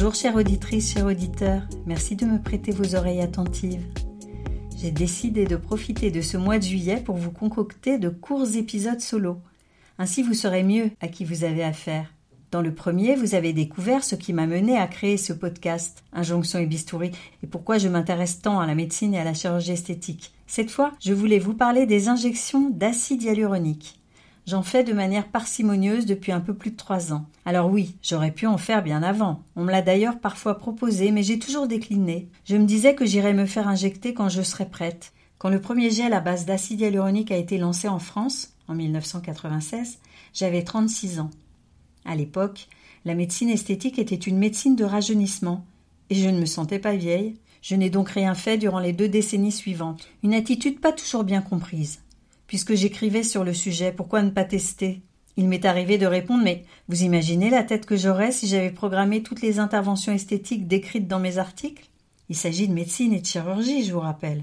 Bonjour chère auditrice, chers auditeurs, merci de me prêter vos oreilles attentives. J'ai décidé de profiter de ce mois de juillet pour vous concocter de courts épisodes solo. Ainsi vous saurez mieux à qui vous avez affaire. Dans le premier, vous avez découvert ce qui m'a mené à créer ce podcast, Injonction et Bistouri, et pourquoi je m'intéresse tant à la médecine et à la chirurgie esthétique. Cette fois, je voulais vous parler des injections d'acide hyaluronique. J'en fais de manière parcimonieuse depuis un peu plus de trois ans. Alors oui, j'aurais pu en faire bien avant. On me l'a d'ailleurs parfois proposé, mais j'ai toujours décliné. Je me disais que j'irais me faire injecter quand je serais prête. Quand le premier gel à base d'acide hyaluronique a été lancé en France, en 1996, j'avais 36 ans. À l'époque, la médecine esthétique était une médecine de rajeunissement, et je ne me sentais pas vieille. Je n'ai donc rien fait durant les deux décennies suivantes. Une attitude pas toujours bien comprise. Puisque j'écrivais sur le sujet, pourquoi ne pas tester? Il m'est arrivé de répondre Mais vous imaginez la tête que j'aurais si j'avais programmé toutes les interventions esthétiques décrites dans mes articles? Il s'agit de médecine et de chirurgie, je vous rappelle.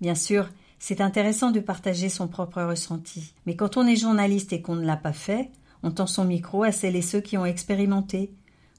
Bien sûr, c'est intéressant de partager son propre ressenti. Mais quand on est journaliste et qu'on ne l'a pas fait, on tend son micro à celles et ceux qui ont expérimenté.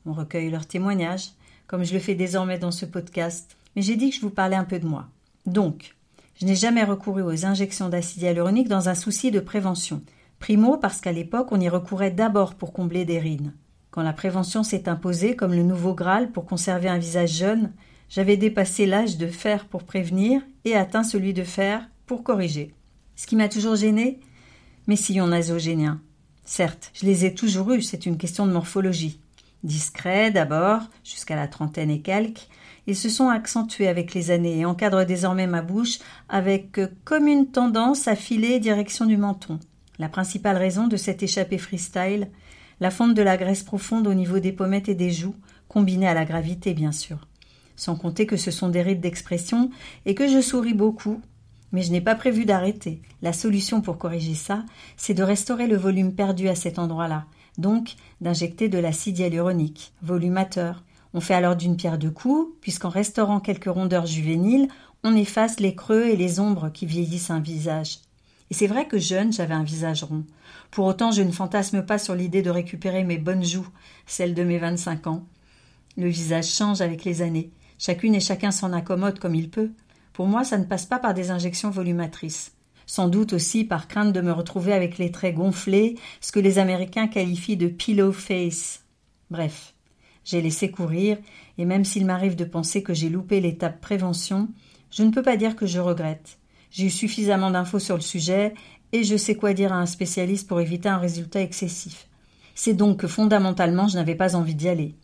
On recueille leurs témoignages, comme je le fais désormais dans ce podcast. Mais j'ai dit que je vous parlais un peu de moi. Donc, je n'ai jamais recouru aux injections d'acide hyaluronique dans un souci de prévention. Primo parce qu'à l'époque on y recourait d'abord pour combler des rides. Quand la prévention s'est imposée comme le nouveau Graal pour conserver un visage jeune, j'avais dépassé l'âge de faire pour prévenir et atteint celui de faire pour corriger. Ce qui m'a toujours gêné Mes sillons nasogéniens. Certes, je les ai toujours eus, c'est une question de morphologie. Discrets d'abord, jusqu'à la trentaine et quelques, ils se sont accentués avec les années et encadrent désormais ma bouche avec euh, comme une tendance à filer direction du menton. La principale raison de cette échappée freestyle, la fonte de la graisse profonde au niveau des pommettes et des joues, combinée à la gravité bien sûr. Sans compter que ce sont des rides d'expression et que je souris beaucoup, mais je n'ai pas prévu d'arrêter. La solution pour corriger ça, c'est de restaurer le volume perdu à cet endroit-là, donc d'injecter de l'acide hyaluronique, volumateur, on fait alors d'une pierre deux coups, puisqu'en restaurant quelques rondeurs juvéniles, on efface les creux et les ombres qui vieillissent un visage. Et c'est vrai que jeune, j'avais un visage rond. Pour autant, je ne fantasme pas sur l'idée de récupérer mes bonnes joues, celles de mes vingt-cinq ans. Le visage change avec les années. Chacune et chacun s'en accommode comme il peut. Pour moi, ça ne passe pas par des injections volumatrices. Sans doute aussi par crainte de me retrouver avec les traits gonflés, ce que les Américains qualifient de pillow face. Bref, j'ai laissé courir, et même s'il m'arrive de penser que j'ai loupé l'étape prévention, je ne peux pas dire que je regrette. J'ai eu suffisamment d'infos sur le sujet, et je sais quoi dire à un spécialiste pour éviter un résultat excessif. C'est donc que fondamentalement je n'avais pas envie d'y aller.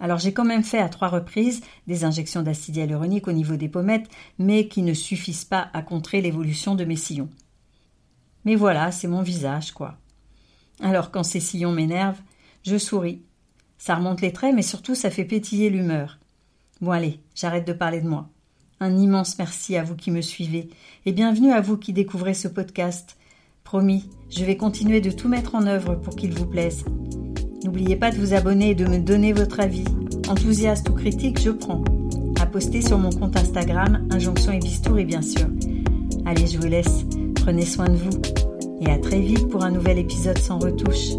Alors j'ai quand même fait à trois reprises des injections d'acide hyaluronique au niveau des pommettes, mais qui ne suffisent pas à contrer l'évolution de mes sillons. Mais voilà, c'est mon visage, quoi. Alors quand ces sillons m'énervent, je souris ça remonte les traits, mais surtout ça fait pétiller l'humeur. Bon allez, j'arrête de parler de moi. Un immense merci à vous qui me suivez, et bienvenue à vous qui découvrez ce podcast. Promis, je vais continuer de tout mettre en œuvre pour qu'il vous plaise. N'oubliez pas de vous abonner et de me donner votre avis. Enthousiaste ou critique, je prends. À poster sur mon compte Instagram, Injonction et Bistouri bien sûr. Allez, je vous laisse. Prenez soin de vous. Et à très vite pour un nouvel épisode sans retouche.